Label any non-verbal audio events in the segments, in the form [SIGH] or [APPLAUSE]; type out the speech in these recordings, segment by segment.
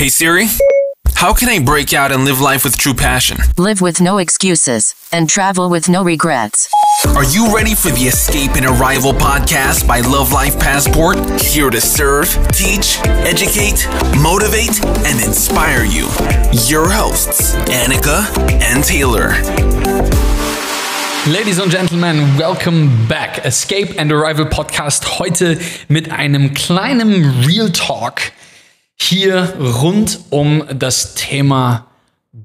Hey Siri, how can I break out and live life with true passion? Live with no excuses and travel with no regrets. Are you ready for the Escape and Arrival podcast by Love Life Passport? Here to serve, teach, educate, motivate, and inspire you. Your hosts, Annika and Taylor. Ladies and Gentlemen, welcome back. Escape and Arrival Podcast heute mit einem kleinen Real Talk hier rund um das Thema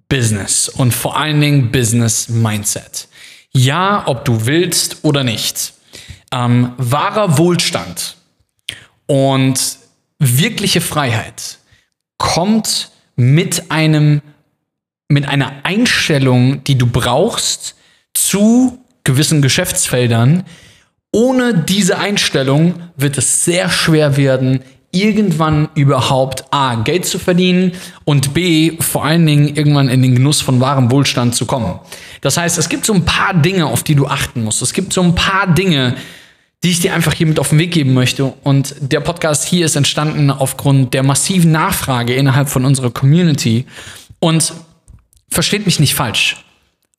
Business und vor allen Dingen Business Mindset. Ja, ob du willst oder nicht. Ähm, wahrer Wohlstand und wirkliche Freiheit kommt mit einem, mit einer Einstellung, die du brauchst zu gewissen Geschäftsfeldern. Ohne diese Einstellung wird es sehr schwer werden, irgendwann überhaupt A, Geld zu verdienen und B, vor allen Dingen irgendwann in den Genuss von wahrem Wohlstand zu kommen. Das heißt, es gibt so ein paar Dinge, auf die du achten musst. Es gibt so ein paar Dinge, die ich dir einfach hier mit auf den Weg geben möchte. Und der Podcast hier ist entstanden aufgrund der massiven Nachfrage innerhalb von unserer Community. Und versteht mich nicht falsch.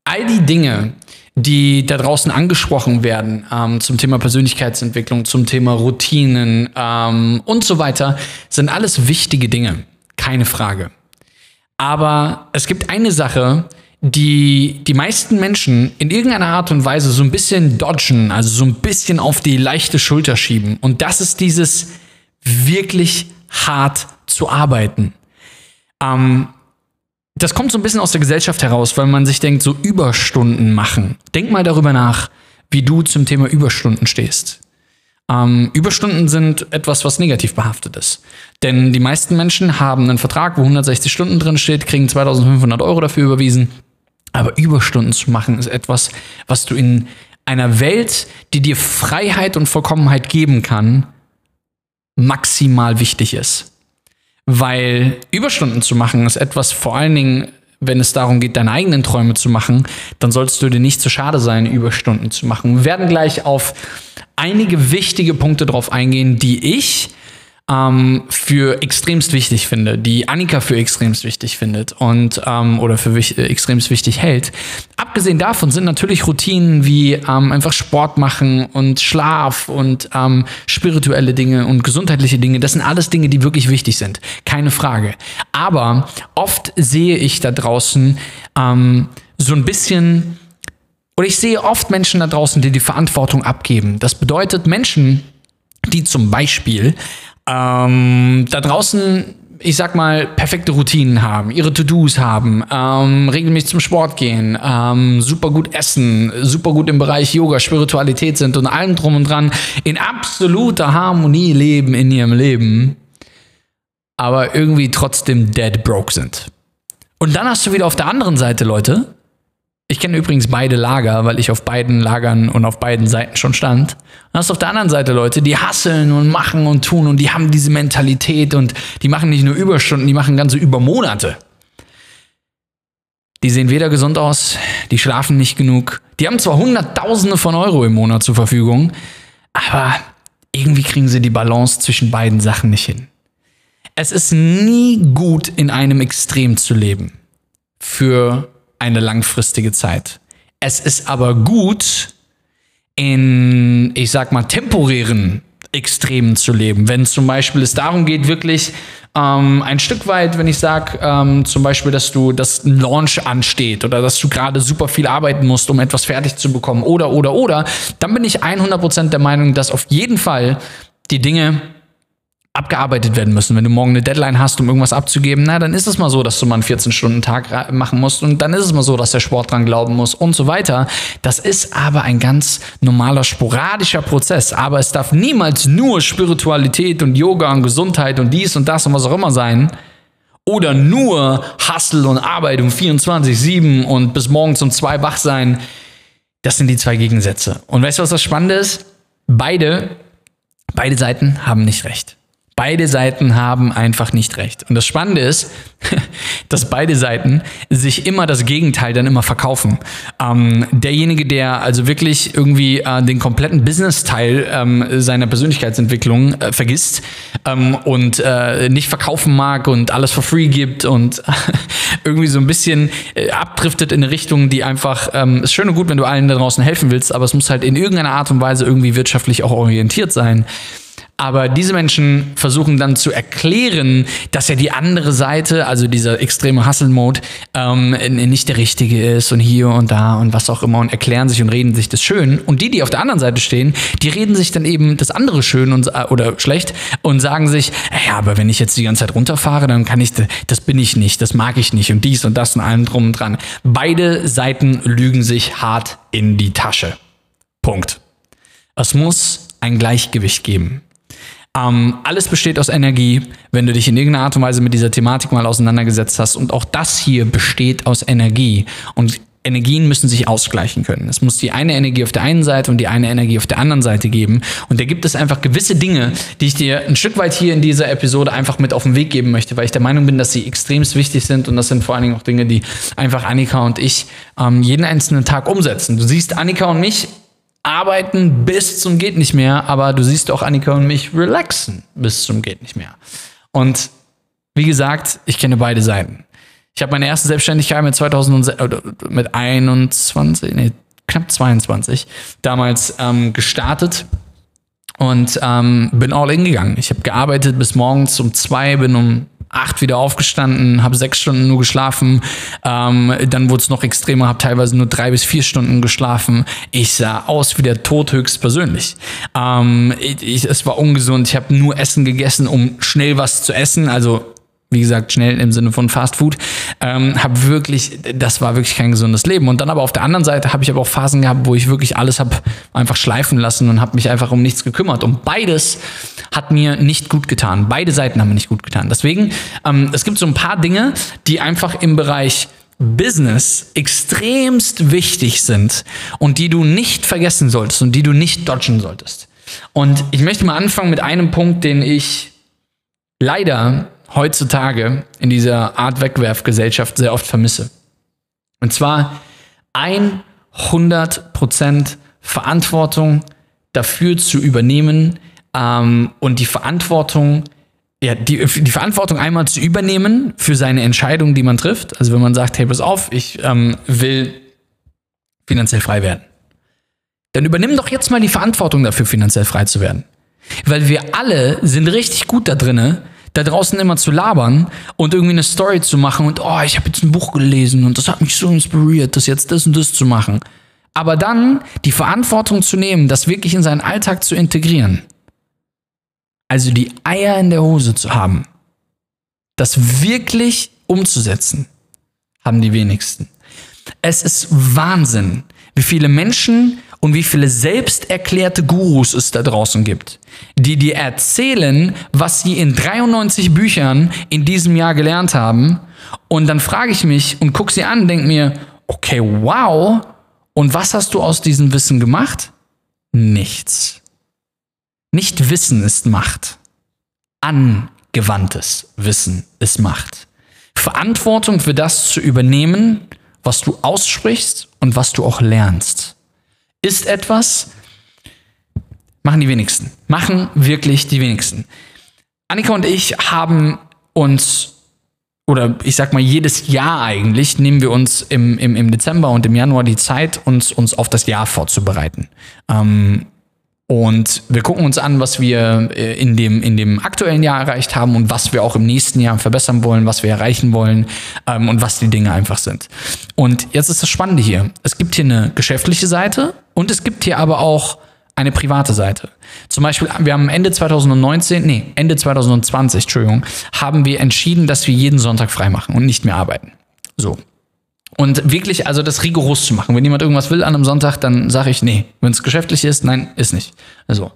All die Dinge, die da draußen angesprochen werden ähm, zum Thema Persönlichkeitsentwicklung, zum Thema Routinen ähm, und so weiter, sind alles wichtige Dinge, keine Frage. Aber es gibt eine Sache, die die meisten Menschen in irgendeiner Art und Weise so ein bisschen dodgen, also so ein bisschen auf die leichte Schulter schieben. Und das ist dieses wirklich hart zu arbeiten. Ähm, das kommt so ein bisschen aus der Gesellschaft heraus, weil man sich denkt, so Überstunden machen. Denk mal darüber nach, wie du zum Thema Überstunden stehst. Ähm, Überstunden sind etwas, was negativ behaftet ist. Denn die meisten Menschen haben einen Vertrag, wo 160 Stunden drin steht, kriegen 2500 Euro dafür überwiesen. Aber Überstunden zu machen ist etwas, was du in einer Welt, die dir Freiheit und Vollkommenheit geben kann, maximal wichtig ist. Weil Überstunden zu machen ist etwas, vor allen Dingen, wenn es darum geht, deine eigenen Träume zu machen, dann sollst du dir nicht zu schade sein, Überstunden zu machen. Wir werden gleich auf einige wichtige Punkte drauf eingehen, die ich ähm, für extremst wichtig finde, die Annika für extremst wichtig findet und ähm, oder für wich, äh, extremst wichtig hält. Abgesehen davon sind natürlich Routinen wie ähm, einfach Sport machen und Schlaf und ähm, spirituelle Dinge und gesundheitliche Dinge, das sind alles Dinge, die wirklich wichtig sind, keine Frage. Aber oft sehe ich da draußen ähm, so ein bisschen oder ich sehe oft Menschen da draußen, die die Verantwortung abgeben. Das bedeutet Menschen, die zum Beispiel ähm, da draußen, ich sag mal, perfekte Routinen haben, ihre To-Dos haben, ähm, regelmäßig zum Sport gehen, ähm, super gut essen, super gut im Bereich Yoga, Spiritualität sind und allem drum und dran, in absoluter Harmonie leben in ihrem Leben, aber irgendwie trotzdem dead broke sind. Und dann hast du wieder auf der anderen Seite Leute, ich kenne übrigens beide Lager, weil ich auf beiden Lagern und auf beiden Seiten schon stand. Dann hast auf der anderen Seite Leute, die hasseln und machen und tun und die haben diese Mentalität und die machen nicht nur Überstunden, die machen ganze Übermonate. Die sehen weder gesund aus, die schlafen nicht genug. Die haben zwar Hunderttausende von Euro im Monat zur Verfügung, aber irgendwie kriegen sie die Balance zwischen beiden Sachen nicht hin. Es ist nie gut, in einem Extrem zu leben. Für eine langfristige Zeit. Es ist aber gut, in, ich sag mal, temporären Extremen zu leben. Wenn zum Beispiel es darum geht, wirklich ähm, ein Stück weit, wenn ich sage, ähm, zum Beispiel, dass du, dass ein Launch ansteht oder dass du gerade super viel arbeiten musst, um etwas fertig zu bekommen oder, oder, oder, dann bin ich 100% der Meinung, dass auf jeden Fall die Dinge abgearbeitet werden müssen. Wenn du morgen eine Deadline hast, um irgendwas abzugeben, na, dann ist es mal so, dass du mal einen 14-Stunden-Tag machen musst und dann ist es mal so, dass der Sport dran glauben muss und so weiter. Das ist aber ein ganz normaler, sporadischer Prozess. Aber es darf niemals nur Spiritualität und Yoga und Gesundheit und dies und das und was auch immer sein. Oder nur Hustle und Arbeit um 24-7 und bis morgens um zwei wach sein. Das sind die zwei Gegensätze. Und weißt du, was das Spannende ist? Beide, beide Seiten haben nicht recht. Beide Seiten haben einfach nicht recht. Und das Spannende ist, [LAUGHS] dass beide Seiten sich immer das Gegenteil dann immer verkaufen. Ähm, derjenige, der also wirklich irgendwie äh, den kompletten Business-Teil ähm, seiner Persönlichkeitsentwicklung äh, vergisst ähm, und äh, nicht verkaufen mag und alles for free gibt und [LAUGHS] irgendwie so ein bisschen äh, abdriftet in eine Richtung, die einfach, ähm, ist schön und gut, wenn du allen da draußen helfen willst, aber es muss halt in irgendeiner Art und Weise irgendwie wirtschaftlich auch orientiert sein. Aber diese Menschen versuchen dann zu erklären, dass ja die andere Seite, also dieser extreme Hustle-Mode, ähm, nicht der richtige ist und hier und da und was auch immer und erklären sich und reden sich das schön. Und die, die auf der anderen Seite stehen, die reden sich dann eben das andere schön und, äh, oder schlecht und sagen sich, ja, aber wenn ich jetzt die ganze Zeit runterfahre, dann kann ich, das bin ich nicht, das mag ich nicht und dies und das und allem drum und dran. Beide Seiten lügen sich hart in die Tasche. Punkt. Es muss ein Gleichgewicht geben. Ähm, alles besteht aus Energie, wenn du dich in irgendeiner Art und Weise mit dieser Thematik mal auseinandergesetzt hast. Und auch das hier besteht aus Energie. Und Energien müssen sich ausgleichen können. Es muss die eine Energie auf der einen Seite und die eine Energie auf der anderen Seite geben. Und da gibt es einfach gewisse Dinge, die ich dir ein Stück weit hier in dieser Episode einfach mit auf den Weg geben möchte, weil ich der Meinung bin, dass sie extremst wichtig sind. Und das sind vor allen Dingen auch Dinge, die einfach Annika und ich ähm, jeden einzelnen Tag umsetzen. Du siehst Annika und mich arbeiten bis zum geht nicht mehr, aber du siehst auch Annika und mich relaxen bis zum geht nicht mehr. Und wie gesagt, ich kenne beide Seiten. Ich habe meine erste Selbstständigkeit mit 2006, mit 21, nee, knapp 22 damals ähm, gestartet und ähm, bin all in gegangen. Ich habe gearbeitet bis morgens um zwei, bin um acht wieder aufgestanden, habe sechs Stunden nur geschlafen. Ähm, dann wurde es noch extremer, habe teilweise nur drei bis vier Stunden geschlafen. Ich sah aus wie der Tod höchstpersönlich. Ähm, ich, es war ungesund. Ich habe nur Essen gegessen, um schnell was zu essen. Also wie gesagt, schnell im Sinne von Fast Food, ähm, habe wirklich, das war wirklich kein gesundes Leben. Und dann aber auf der anderen Seite habe ich aber auch Phasen gehabt, wo ich wirklich alles habe einfach schleifen lassen und habe mich einfach um nichts gekümmert. Und beides hat mir nicht gut getan. Beide Seiten haben mir nicht gut getan. Deswegen, ähm, es gibt so ein paar Dinge, die einfach im Bereich Business extremst wichtig sind und die du nicht vergessen solltest und die du nicht dodgen solltest. Und ich möchte mal anfangen mit einem Punkt, den ich leider heutzutage in dieser Art Wegwerfgesellschaft sehr oft vermisse. Und zwar 100% Verantwortung dafür zu übernehmen ähm, und die Verantwortung, ja, die, die Verantwortung einmal zu übernehmen für seine Entscheidung, die man trifft. Also wenn man sagt, hey, pass auf, ich ähm, will finanziell frei werden. Dann übernimm doch jetzt mal die Verantwortung dafür, finanziell frei zu werden. Weil wir alle sind richtig gut da drinnen, da draußen immer zu labern und irgendwie eine Story zu machen und oh, ich habe jetzt ein Buch gelesen und das hat mich so inspiriert, das jetzt das und das zu machen. Aber dann die Verantwortung zu nehmen, das wirklich in seinen Alltag zu integrieren. Also die Eier in der Hose zu haben, das wirklich umzusetzen, haben die wenigsten. Es ist Wahnsinn, wie viele Menschen und wie viele selbsterklärte Gurus es da draußen gibt, die dir erzählen, was sie in 93 Büchern in diesem Jahr gelernt haben. Und dann frage ich mich und gucke sie an und denke mir, okay, wow. Und was hast du aus diesem Wissen gemacht? Nichts. Nicht Wissen ist Macht. Angewandtes Wissen ist Macht. Verantwortung für das zu übernehmen, was du aussprichst und was du auch lernst ist etwas, machen die wenigsten. Machen wirklich die wenigsten. Annika und ich haben uns, oder ich sag mal, jedes Jahr eigentlich nehmen wir uns im, im, im Dezember und im Januar die Zeit, uns, uns auf das Jahr vorzubereiten. Ähm, und wir gucken uns an, was wir äh, in dem, in dem aktuellen Jahr erreicht haben und was wir auch im nächsten Jahr verbessern wollen, was wir erreichen wollen ähm, und was die Dinge einfach sind. Und jetzt ist das Spannende hier. Es gibt hier eine geschäftliche Seite und es gibt hier aber auch eine private Seite. Zum Beispiel, wir haben Ende 2019, nee, Ende 2020, Entschuldigung, haben wir entschieden, dass wir jeden Sonntag frei machen und nicht mehr arbeiten. So. Und wirklich, also das rigoros zu machen. Wenn jemand irgendwas will an einem Sonntag, dann sage ich, nee. Wenn es geschäftlich ist, nein, ist nicht. Also,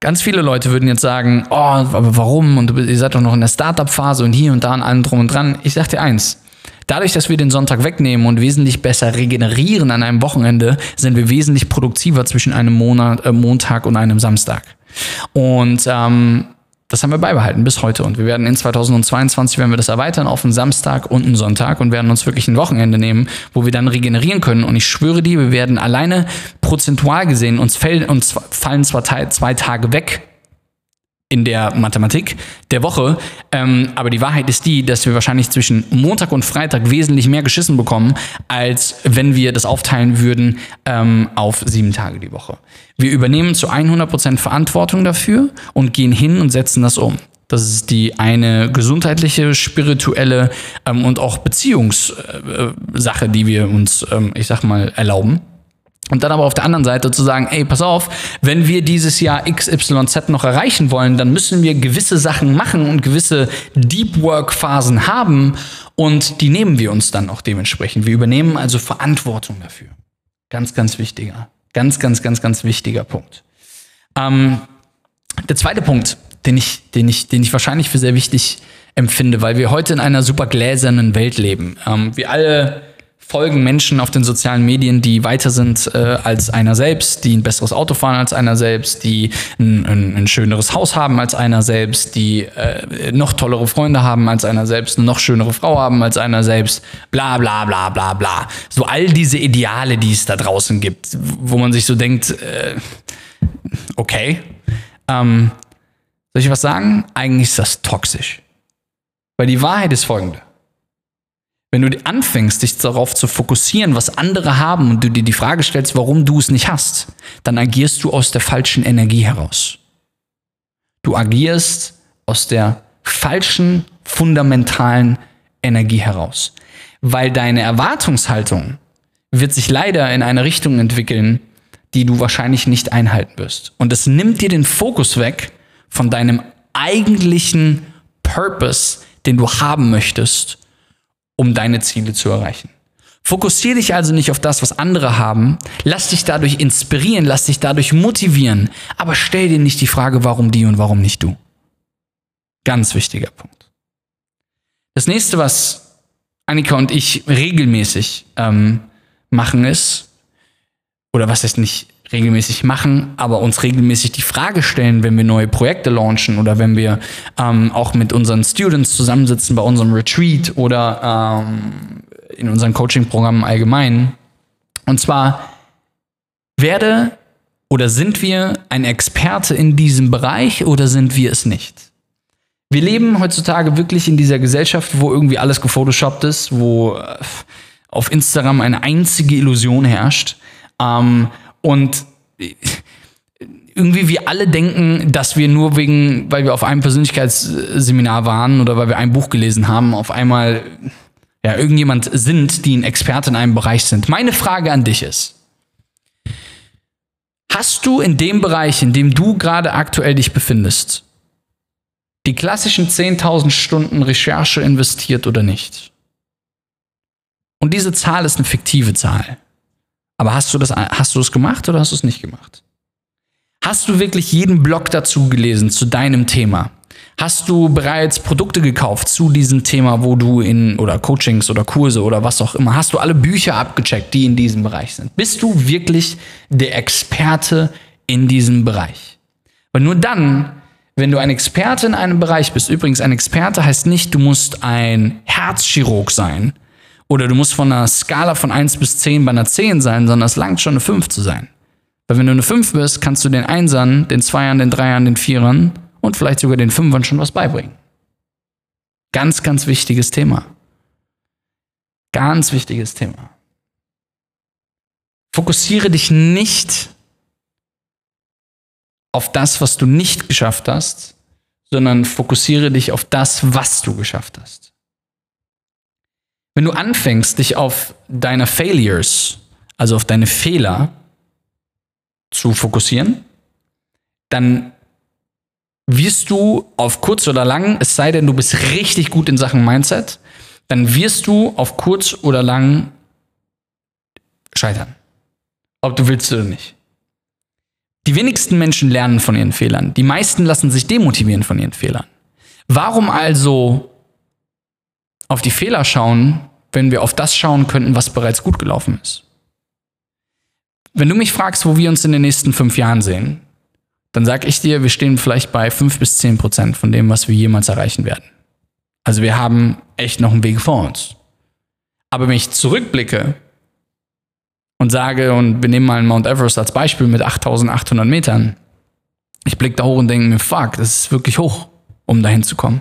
ganz viele Leute würden jetzt sagen, oh, aber warum? Und ihr seid doch noch in der Startup-Phase und hier und da und allem drum und dran. Ich sag dir eins. Dadurch, dass wir den Sonntag wegnehmen und wesentlich besser regenerieren an einem Wochenende, sind wir wesentlich produktiver zwischen einem Monat, äh, Montag und einem Samstag. Und ähm, das haben wir beibehalten bis heute. Und wir werden in 2022, werden wir das erweitern auf einen Samstag und einen Sonntag und werden uns wirklich ein Wochenende nehmen, wo wir dann regenerieren können. Und ich schwöre dir, wir werden alleine prozentual gesehen, uns, fällen, uns fallen zwar zwei Tage weg, in der Mathematik der Woche. Ähm, aber die Wahrheit ist die, dass wir wahrscheinlich zwischen Montag und Freitag wesentlich mehr geschissen bekommen, als wenn wir das aufteilen würden ähm, auf sieben Tage die Woche. Wir übernehmen zu 100% Verantwortung dafür und gehen hin und setzen das um. Das ist die eine gesundheitliche, spirituelle ähm, und auch Beziehungssache, äh, die wir uns, ähm, ich sag mal, erlauben. Und dann aber auf der anderen Seite zu sagen, ey, pass auf, wenn wir dieses Jahr XYZ noch erreichen wollen, dann müssen wir gewisse Sachen machen und gewisse Deep Work Phasen haben und die nehmen wir uns dann auch dementsprechend. Wir übernehmen also Verantwortung dafür. Ganz, ganz wichtiger. Ganz, ganz, ganz, ganz wichtiger Punkt. Ähm, der zweite Punkt, den ich, den ich, den ich wahrscheinlich für sehr wichtig empfinde, weil wir heute in einer super gläsernen Welt leben. Ähm, wir alle folgen Menschen auf den sozialen Medien, die weiter sind äh, als einer selbst, die ein besseres Auto fahren als einer selbst, die ein, ein, ein schöneres Haus haben als einer selbst, die äh, noch tollere Freunde haben als einer selbst, eine noch schönere Frau haben als einer selbst, bla bla bla bla bla. So all diese Ideale, die es da draußen gibt, wo man sich so denkt, äh, okay, ähm, soll ich was sagen? Eigentlich ist das toxisch. Weil die Wahrheit ist folgende. Wenn du anfängst, dich darauf zu fokussieren, was andere haben und du dir die Frage stellst, warum du es nicht hast, dann agierst du aus der falschen Energie heraus. Du agierst aus der falschen, fundamentalen Energie heraus. Weil deine Erwartungshaltung wird sich leider in eine Richtung entwickeln, die du wahrscheinlich nicht einhalten wirst. Und es nimmt dir den Fokus weg von deinem eigentlichen Purpose, den du haben möchtest um deine Ziele zu erreichen. Fokussiere dich also nicht auf das, was andere haben. Lass dich dadurch inspirieren, lass dich dadurch motivieren. Aber stell dir nicht die Frage, warum die und warum nicht du. Ganz wichtiger Punkt. Das nächste, was Annika und ich regelmäßig ähm, machen, ist, oder was heißt nicht regelmäßig machen, aber uns regelmäßig die Frage stellen, wenn wir neue Projekte launchen oder wenn wir ähm, auch mit unseren Students zusammensitzen bei unserem Retreat oder ähm, in unseren Coaching-Programmen allgemein. Und zwar werde oder sind wir ein Experte in diesem Bereich oder sind wir es nicht? Wir leben heutzutage wirklich in dieser Gesellschaft, wo irgendwie alles gefotoshoppt ist, wo äh, auf Instagram eine einzige Illusion herrscht. Ähm, und irgendwie wir alle denken, dass wir nur wegen, weil wir auf einem Persönlichkeitsseminar waren oder weil wir ein Buch gelesen haben, auf einmal ja, irgendjemand sind, die ein Experte in einem Bereich sind. Meine Frage an dich ist, hast du in dem Bereich, in dem du gerade aktuell dich befindest, die klassischen 10.000 Stunden Recherche investiert oder nicht? Und diese Zahl ist eine fiktive Zahl. Aber hast du das, hast du das gemacht oder hast du es nicht gemacht? Hast du wirklich jeden Blog dazu gelesen zu deinem Thema? Hast du bereits Produkte gekauft zu diesem Thema, wo du in oder Coachings oder Kurse oder was auch immer? Hast du alle Bücher abgecheckt, die in diesem Bereich sind? Bist du wirklich der Experte in diesem Bereich? Weil nur dann, wenn du ein Experte in einem Bereich bist, übrigens ein Experte heißt nicht, du musst ein Herzchirurg sein, oder du musst von einer Skala von 1 bis 10 bei einer 10 sein, sondern es langt schon eine 5 zu sein. Weil wenn du eine 5 bist, kannst du den Einsern, den Zweiern, den Dreiern, den Vierern und vielleicht sogar den Fünfern schon was beibringen. Ganz, ganz wichtiges Thema. Ganz wichtiges Thema. Fokussiere dich nicht auf das, was du nicht geschafft hast, sondern fokussiere dich auf das, was du geschafft hast. Wenn du anfängst, dich auf deine Failures, also auf deine Fehler zu fokussieren, dann wirst du auf kurz oder lang, es sei denn, du bist richtig gut in Sachen Mindset, dann wirst du auf kurz oder lang scheitern. Ob du willst oder nicht. Die wenigsten Menschen lernen von ihren Fehlern. Die meisten lassen sich demotivieren von ihren Fehlern. Warum also auf die Fehler schauen, wenn wir auf das schauen könnten, was bereits gut gelaufen ist. Wenn du mich fragst, wo wir uns in den nächsten fünf Jahren sehen, dann sage ich dir, wir stehen vielleicht bei 5 bis 10 Prozent von dem, was wir jemals erreichen werden. Also wir haben echt noch einen Weg vor uns. Aber wenn ich zurückblicke und sage, und wir nehmen mal Mount Everest als Beispiel mit 8800 Metern, ich blicke da hoch und denke mir, fuck, das ist wirklich hoch, um dahin zu kommen.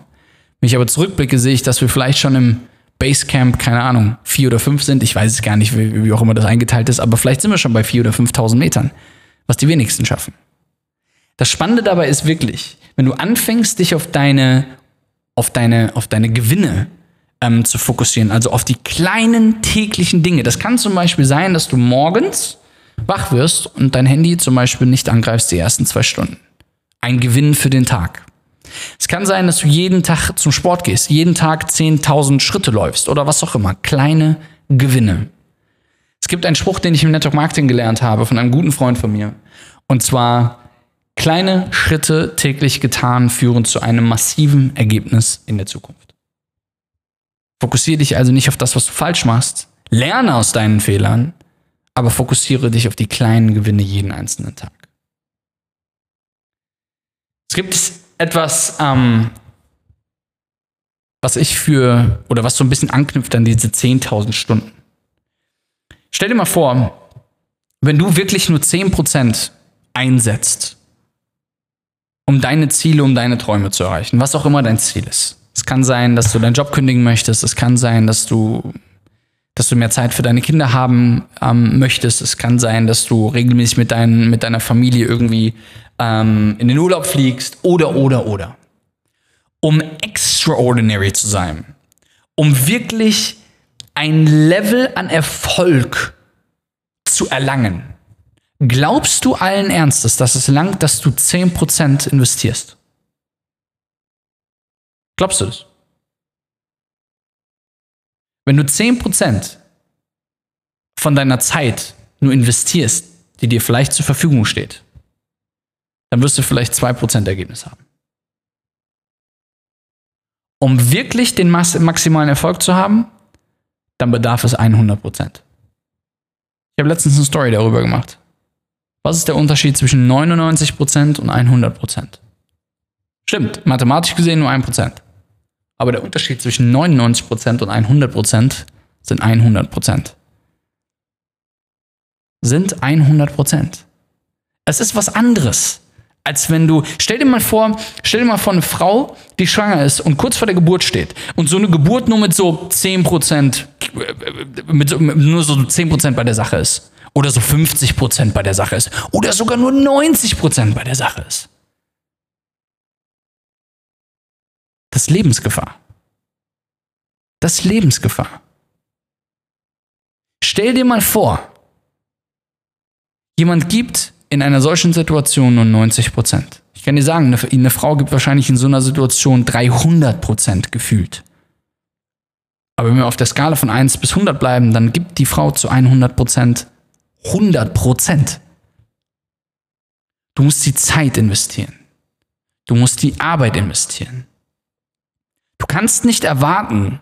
Wenn ich aber zurückblicke, sehe ich, dass wir vielleicht schon im Basecamp, keine Ahnung, vier oder fünf sind. Ich weiß es gar nicht, wie, wie auch immer das eingeteilt ist, aber vielleicht sind wir schon bei vier oder 5.000 Metern, was die wenigsten schaffen. Das Spannende dabei ist wirklich, wenn du anfängst, dich auf deine, auf deine, auf deine Gewinne ähm, zu fokussieren, also auf die kleinen täglichen Dinge. Das kann zum Beispiel sein, dass du morgens wach wirst und dein Handy zum Beispiel nicht angreifst die ersten zwei Stunden. Ein Gewinn für den Tag. Es kann sein, dass du jeden Tag zum Sport gehst, jeden Tag 10.000 Schritte läufst oder was auch immer. Kleine Gewinne. Es gibt einen Spruch, den ich im Network Marketing gelernt habe von einem guten Freund von mir. Und zwar, kleine Schritte täglich getan führen zu einem massiven Ergebnis in der Zukunft. Fokussiere dich also nicht auf das, was du falsch machst. Lerne aus deinen Fehlern, aber fokussiere dich auf die kleinen Gewinne jeden einzelnen Tag. Es gibt etwas, ähm, was ich für, oder was so ein bisschen anknüpft an diese 10.000 Stunden. Stell dir mal vor, wenn du wirklich nur 10% einsetzt, um deine Ziele, um deine Träume zu erreichen, was auch immer dein Ziel ist. Es kann sein, dass du deinen Job kündigen möchtest, es kann sein, dass du dass du mehr Zeit für deine Kinder haben ähm, möchtest. Es kann sein, dass du regelmäßig mit, dein, mit deiner Familie irgendwie ähm, in den Urlaub fliegst oder, oder, oder. Um extraordinary zu sein, um wirklich ein Level an Erfolg zu erlangen, glaubst du allen Ernstes, dass es langt, dass du 10% investierst? Glaubst du das? Wenn du 10% von deiner Zeit nur investierst, die dir vielleicht zur Verfügung steht, dann wirst du vielleicht 2% Ergebnis haben. Um wirklich den maximalen Erfolg zu haben, dann bedarf es 100%. Ich habe letztens eine Story darüber gemacht. Was ist der Unterschied zwischen 99% und 100%? Stimmt, mathematisch gesehen nur 1%. Aber der Unterschied zwischen 99% und 100% sind 100%. Sind 100%. Es ist was anderes, als wenn du, stell dir mal vor, stell dir mal vor eine Frau, die schwanger ist und kurz vor der Geburt steht und so eine Geburt nur mit so 10%, mit, mit nur so 10% bei der Sache ist. Oder so 50% bei der Sache ist. Oder sogar nur 90% bei der Sache ist. Das ist Lebensgefahr. Das ist Lebensgefahr. Stell dir mal vor, jemand gibt in einer solchen Situation nur 90 Prozent. Ich kann dir sagen, eine, eine, Frau gibt wahrscheinlich in so einer Situation 300 Prozent gefühlt. Aber wenn wir auf der Skala von 1 bis 100 bleiben, dann gibt die Frau zu 100 Prozent 100 Prozent. Du musst die Zeit investieren. Du musst die Arbeit investieren. Du kannst nicht erwarten,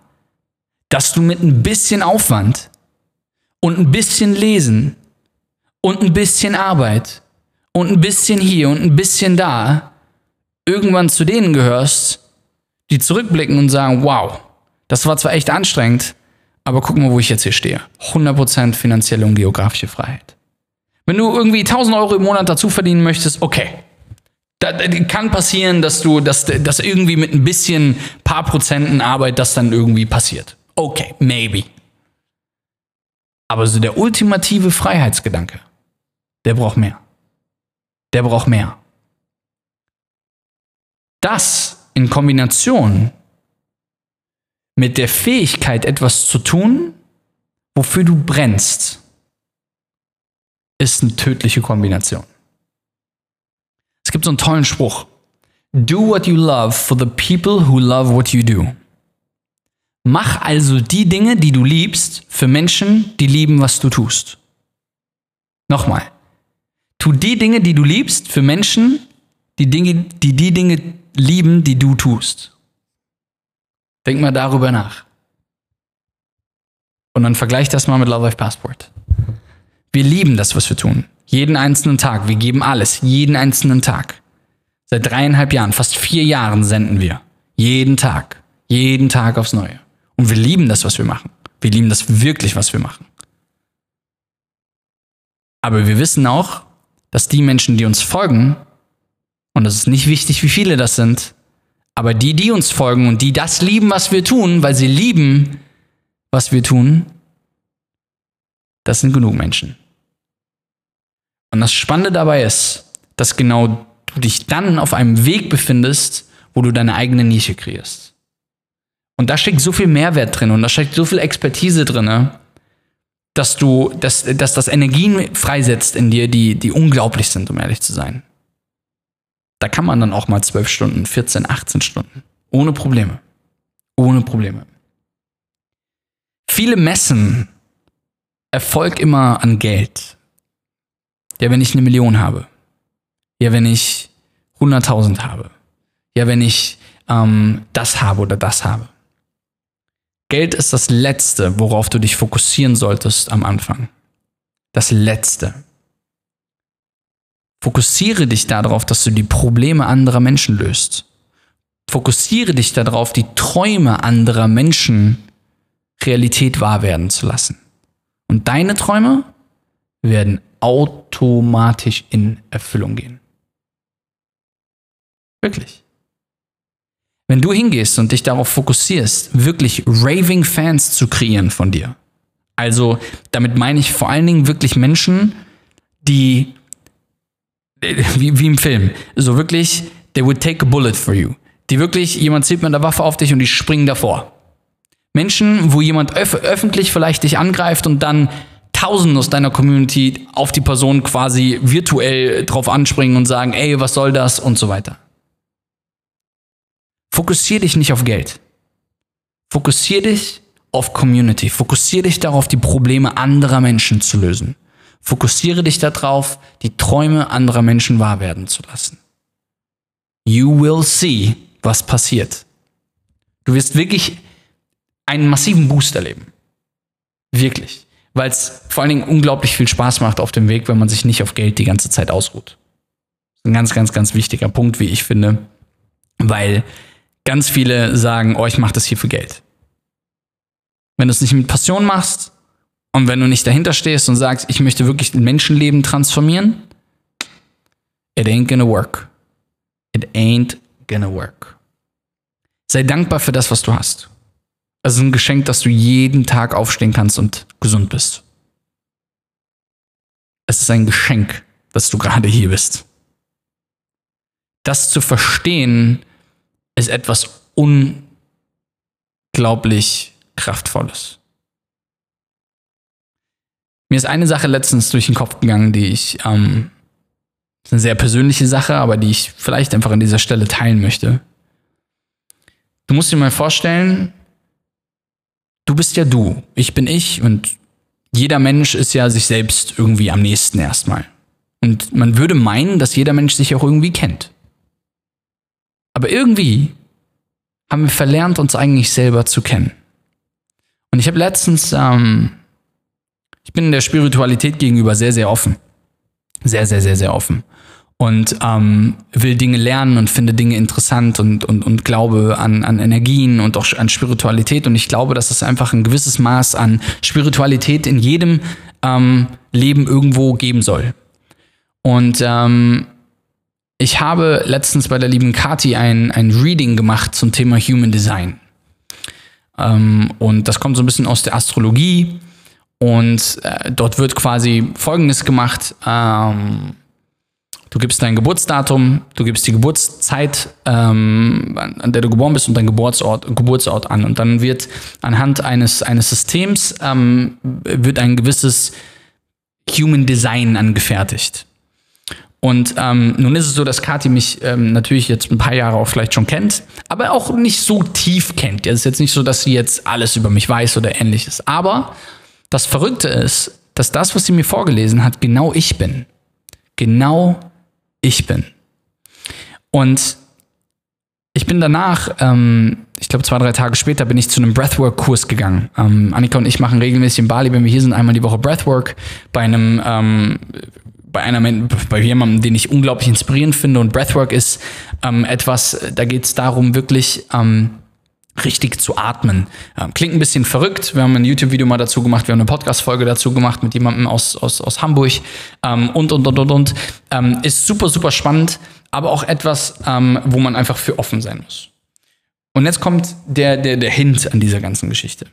dass du mit ein bisschen Aufwand und ein bisschen Lesen und ein bisschen Arbeit und ein bisschen hier und ein bisschen da irgendwann zu denen gehörst, die zurückblicken und sagen, wow, das war zwar echt anstrengend, aber guck mal, wo ich jetzt hier stehe. 100% finanzielle und geografische Freiheit. Wenn du irgendwie 1000 Euro im Monat dazu verdienen möchtest, okay, da, kann passieren, dass du, dass, dass irgendwie mit ein bisschen paar Prozenten Arbeit das dann irgendwie passiert. Okay, maybe. Aber so der ultimative Freiheitsgedanke, der braucht mehr. Der braucht mehr. Das in Kombination mit der Fähigkeit, etwas zu tun, wofür du brennst, ist eine tödliche Kombination gibt so einen tollen Spruch. Do what you love for the people who love what you do. Mach also die Dinge, die du liebst, für Menschen, die lieben, was du tust. Nochmal. Tu die Dinge, die du liebst, für Menschen, die, Dinge, die die Dinge lieben, die du tust. Denk mal darüber nach. Und dann vergleich das mal mit Love Life Passport. Wir lieben das, was wir tun. Jeden einzelnen Tag. Wir geben alles. Jeden einzelnen Tag. Seit dreieinhalb Jahren, fast vier Jahren senden wir. Jeden Tag. Jeden Tag aufs Neue. Und wir lieben das, was wir machen. Wir lieben das wirklich, was wir machen. Aber wir wissen auch, dass die Menschen, die uns folgen, und es ist nicht wichtig, wie viele das sind, aber die, die uns folgen und die das lieben, was wir tun, weil sie lieben, was wir tun, das sind genug Menschen. Und das Spannende dabei ist, dass genau du dich dann auf einem Weg befindest, wo du deine eigene Nische kreierst. Und da steckt so viel Mehrwert drin und da steckt so viel Expertise drin, dass du, dass, dass das Energien freisetzt in dir, die, die unglaublich sind, um ehrlich zu sein. Da kann man dann auch mal 12 Stunden, 14, 18 Stunden. Ohne Probleme. Ohne Probleme. Viele messen Erfolg immer an Geld. Ja, wenn ich eine Million habe. Ja, wenn ich 100.000 habe. Ja, wenn ich ähm, das habe oder das habe. Geld ist das Letzte, worauf du dich fokussieren solltest am Anfang. Das Letzte. Fokussiere dich darauf, dass du die Probleme anderer Menschen löst. Fokussiere dich darauf, die Träume anderer Menschen Realität wahr werden zu lassen. Und deine Träume werden automatisch in Erfüllung gehen. Wirklich. Wenn du hingehst und dich darauf fokussierst, wirklich raving Fans zu kreieren von dir, also damit meine ich vor allen Dingen wirklich Menschen, die, wie, wie im Film, so wirklich, they would take a bullet for you. Die wirklich, jemand zieht mit einer Waffe auf dich und die springen davor. Menschen, wo jemand öf öffentlich vielleicht dich angreift und dann Tausende aus deiner Community auf die Person quasi virtuell drauf anspringen und sagen, ey, was soll das und so weiter. Fokussier dich nicht auf Geld. Fokussier dich auf Community. Fokussier dich darauf, die Probleme anderer Menschen zu lösen. Fokussiere dich darauf, die Träume anderer Menschen wahr werden zu lassen. You will see, was passiert. Du wirst wirklich einen massiven Boost erleben. Wirklich. Weil es vor allen Dingen unglaublich viel Spaß macht auf dem Weg, wenn man sich nicht auf Geld die ganze Zeit ausruht. Ein ganz, ganz, ganz wichtiger Punkt, wie ich finde. Weil ganz viele sagen, oh, ich mache das hier für Geld. Wenn du es nicht mit Passion machst und wenn du nicht dahinter stehst und sagst, ich möchte wirklich ein Menschenleben transformieren, it ain't gonna work. It ain't gonna work. Sei dankbar für das, was du hast. Es ist ein Geschenk, dass du jeden Tag aufstehen kannst und gesund bist. Es ist ein Geschenk, dass du gerade hier bist. Das zu verstehen ist etwas unglaublich Kraftvolles. Mir ist eine Sache letztens durch den Kopf gegangen, die ich, ähm, ist eine sehr persönliche Sache, aber die ich vielleicht einfach an dieser Stelle teilen möchte. Du musst dir mal vorstellen, du bist ja du, ich bin ich und jeder Mensch ist ja sich selbst irgendwie am nächsten erstmal. Und man würde meinen, dass jeder Mensch sich auch irgendwie kennt. Aber irgendwie haben wir verlernt, uns eigentlich selber zu kennen. Und ich habe letztens, ähm, ich bin in der Spiritualität gegenüber sehr, sehr offen. Sehr, sehr, sehr, sehr offen und ähm, will Dinge lernen und finde Dinge interessant und, und, und glaube an, an Energien und auch an Spiritualität. Und ich glaube, dass es einfach ein gewisses Maß an Spiritualität in jedem ähm, Leben irgendwo geben soll. Und ähm, ich habe letztens bei der lieben Kati ein, ein Reading gemacht zum Thema Human Design. Ähm, und das kommt so ein bisschen aus der Astrologie. Und äh, dort wird quasi Folgendes gemacht. Ähm, Du gibst dein Geburtsdatum, du gibst die Geburtszeit, ähm, an der du geboren bist und dein Geburtsort, Geburtsort an. Und dann wird anhand eines, eines Systems ähm, wird ein gewisses Human Design angefertigt. Und ähm, nun ist es so, dass Kati mich ähm, natürlich jetzt ein paar Jahre auch vielleicht schon kennt, aber auch nicht so tief kennt. Es ist jetzt nicht so, dass sie jetzt alles über mich weiß oder ähnliches. Aber das Verrückte ist, dass das, was sie mir vorgelesen hat, genau ich bin. Genau ich bin. Und ich bin danach, ähm, ich glaube zwei, drei Tage später, bin ich zu einem Breathwork-Kurs gegangen. Ähm, Annika und ich machen regelmäßig in Bali, wenn wir hier sind, einmal die Woche Breathwork bei einem ähm, bei einer bei jemandem, den ich unglaublich inspirierend finde und Breathwork ist ähm, etwas, da geht es darum, wirklich ähm, richtig zu atmen. Ähm, klingt ein bisschen verrückt. Wir haben ein YouTube-Video mal dazu gemacht, wir haben eine Podcast-Folge dazu gemacht mit jemandem aus, aus, aus Hamburg ähm, und, und, und, und, und. Ähm, ist super, super spannend, aber auch etwas, ähm, wo man einfach für offen sein muss. Und jetzt kommt der, der, der Hint an dieser ganzen Geschichte.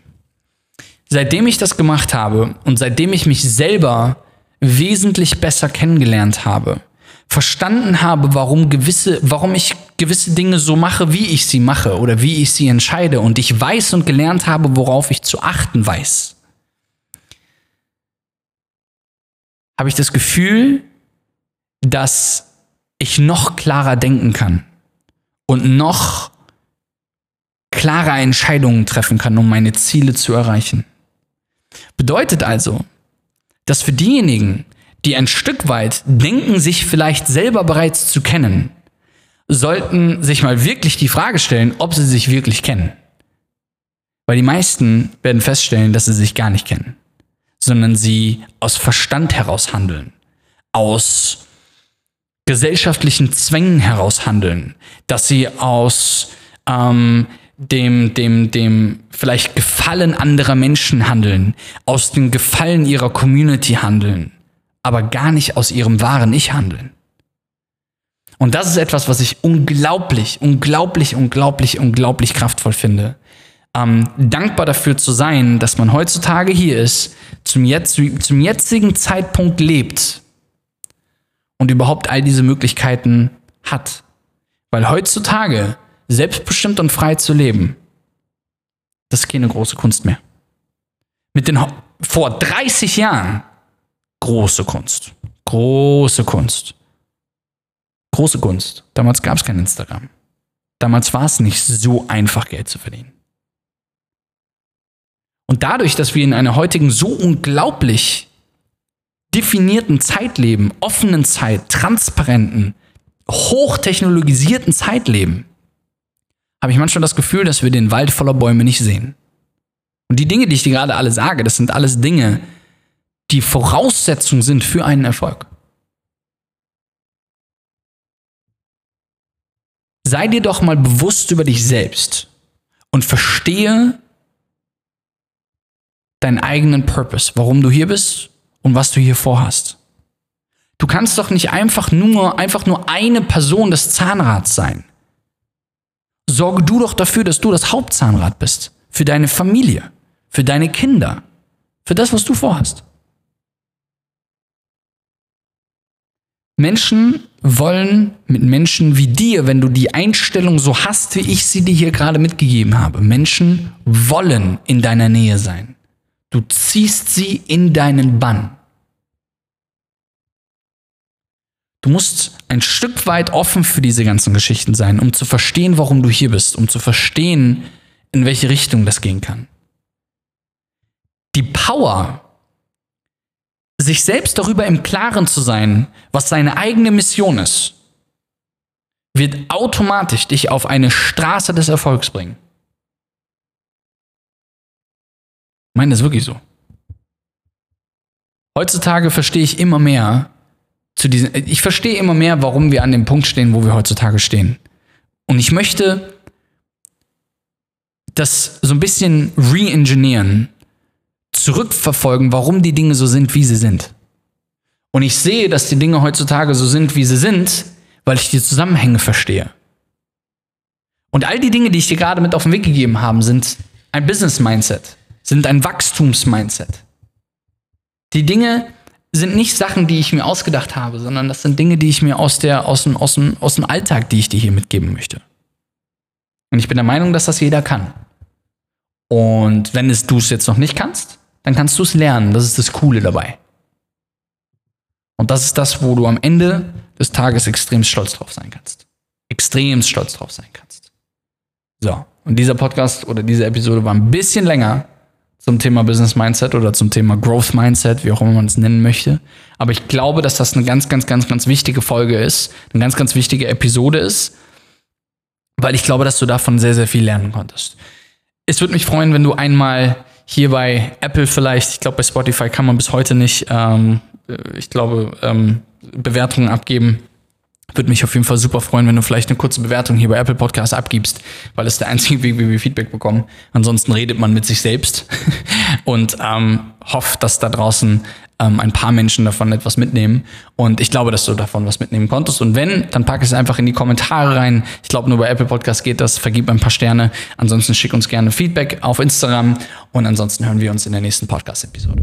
Seitdem ich das gemacht habe und seitdem ich mich selber wesentlich besser kennengelernt habe, verstanden habe, warum gewisse, warum ich gewisse Dinge so mache, wie ich sie mache oder wie ich sie entscheide und ich weiß und gelernt habe, worauf ich zu achten weiß, habe ich das Gefühl, dass ich noch klarer denken kann und noch klare Entscheidungen treffen kann, um meine Ziele zu erreichen. Bedeutet also, dass für diejenigen, die ein Stück weit denken, sich vielleicht selber bereits zu kennen, sollten sich mal wirklich die Frage stellen, ob sie sich wirklich kennen. Weil die meisten werden feststellen, dass sie sich gar nicht kennen, sondern sie aus Verstand heraus handeln, aus gesellschaftlichen Zwängen heraus handeln, dass sie aus ähm, dem, dem, dem vielleicht Gefallen anderer Menschen handeln, aus dem Gefallen ihrer Community handeln, aber gar nicht aus ihrem wahren Ich handeln. Und das ist etwas, was ich unglaublich, unglaublich, unglaublich, unglaublich kraftvoll finde. Ähm, dankbar dafür zu sein, dass man heutzutage hier ist, zum, jetzt, zum jetzigen Zeitpunkt lebt und überhaupt all diese Möglichkeiten hat. Weil heutzutage selbstbestimmt und frei zu leben, das ist keine große Kunst mehr. Mit den vor 30 Jahren große Kunst. Große Kunst. Große Kunst. Damals gab es kein Instagram. Damals war es nicht so einfach, Geld zu verdienen. Und dadurch, dass wir in einer heutigen so unglaublich definierten Zeit leben, offenen Zeit, transparenten, hochtechnologisierten Zeit leben, habe ich manchmal das Gefühl, dass wir den Wald voller Bäume nicht sehen. Und die Dinge, die ich dir gerade alle sage, das sind alles Dinge, die Voraussetzung sind für einen Erfolg. Sei dir doch mal bewusst über dich selbst und verstehe deinen eigenen Purpose, warum du hier bist und was du hier vorhast. Du kannst doch nicht einfach nur, einfach nur eine Person des Zahnrads sein sorge du doch dafür, dass du das Hauptzahnrad bist. Für deine Familie, für deine Kinder, für das, was du vorhast. Menschen wollen mit Menschen wie dir, wenn du die Einstellung so hast, wie ich sie dir hier gerade mitgegeben habe, Menschen wollen in deiner Nähe sein. Du ziehst sie in deinen Bann. Du musst ein Stück weit offen für diese ganzen Geschichten sein, um zu verstehen, warum du hier bist, um zu verstehen, in welche Richtung das gehen kann. Die Power, sich selbst darüber im Klaren zu sein, was seine eigene Mission ist, wird automatisch dich auf eine Straße des Erfolgs bringen. Ich meine das ist wirklich so. Heutzutage verstehe ich immer mehr, zu diesen. Ich verstehe immer mehr, warum wir an dem Punkt stehen, wo wir heutzutage stehen. Und ich möchte das so ein bisschen re-engineeren, zurückverfolgen, warum die Dinge so sind, wie sie sind. Und ich sehe, dass die Dinge heutzutage so sind, wie sie sind, weil ich die Zusammenhänge verstehe. Und all die Dinge, die ich dir gerade mit auf den Weg gegeben habe, sind ein Business-Mindset, sind ein Wachstums-Mindset. Die Dinge, sind nicht Sachen, die ich mir ausgedacht habe, sondern das sind Dinge, die ich mir aus, der, aus, dem, aus, dem, aus dem Alltag, die ich dir hier mitgeben möchte. Und ich bin der Meinung, dass das jeder kann. Und wenn es du es jetzt noch nicht kannst, dann kannst du es lernen. Das ist das Coole dabei. Und das ist das, wo du am Ende des Tages extrem stolz drauf sein kannst. Extrem stolz drauf sein kannst. So, und dieser Podcast oder diese Episode war ein bisschen länger, zum Thema Business Mindset oder zum Thema Growth Mindset, wie auch immer man es nennen möchte. Aber ich glaube, dass das eine ganz, ganz, ganz, ganz wichtige Folge ist, eine ganz, ganz wichtige Episode ist, weil ich glaube, dass du davon sehr, sehr viel lernen konntest. Es würde mich freuen, wenn du einmal hier bei Apple vielleicht, ich glaube, bei Spotify kann man bis heute nicht, ähm, ich glaube, ähm, Bewertungen abgeben. Würde mich auf jeden Fall super freuen, wenn du vielleicht eine kurze Bewertung hier bei Apple Podcasts abgibst, weil es der einzige Weg, wie wir Feedback bekommen. Ansonsten redet man mit sich selbst [LAUGHS] und ähm, hofft, dass da draußen ähm, ein paar Menschen davon etwas mitnehmen. Und ich glaube, dass du davon was mitnehmen konntest. Und wenn, dann pack es einfach in die Kommentare rein. Ich glaube, nur bei Apple Podcast geht das. Vergib ein paar Sterne. Ansonsten schick uns gerne Feedback auf Instagram. Und ansonsten hören wir uns in der nächsten Podcast-Episode.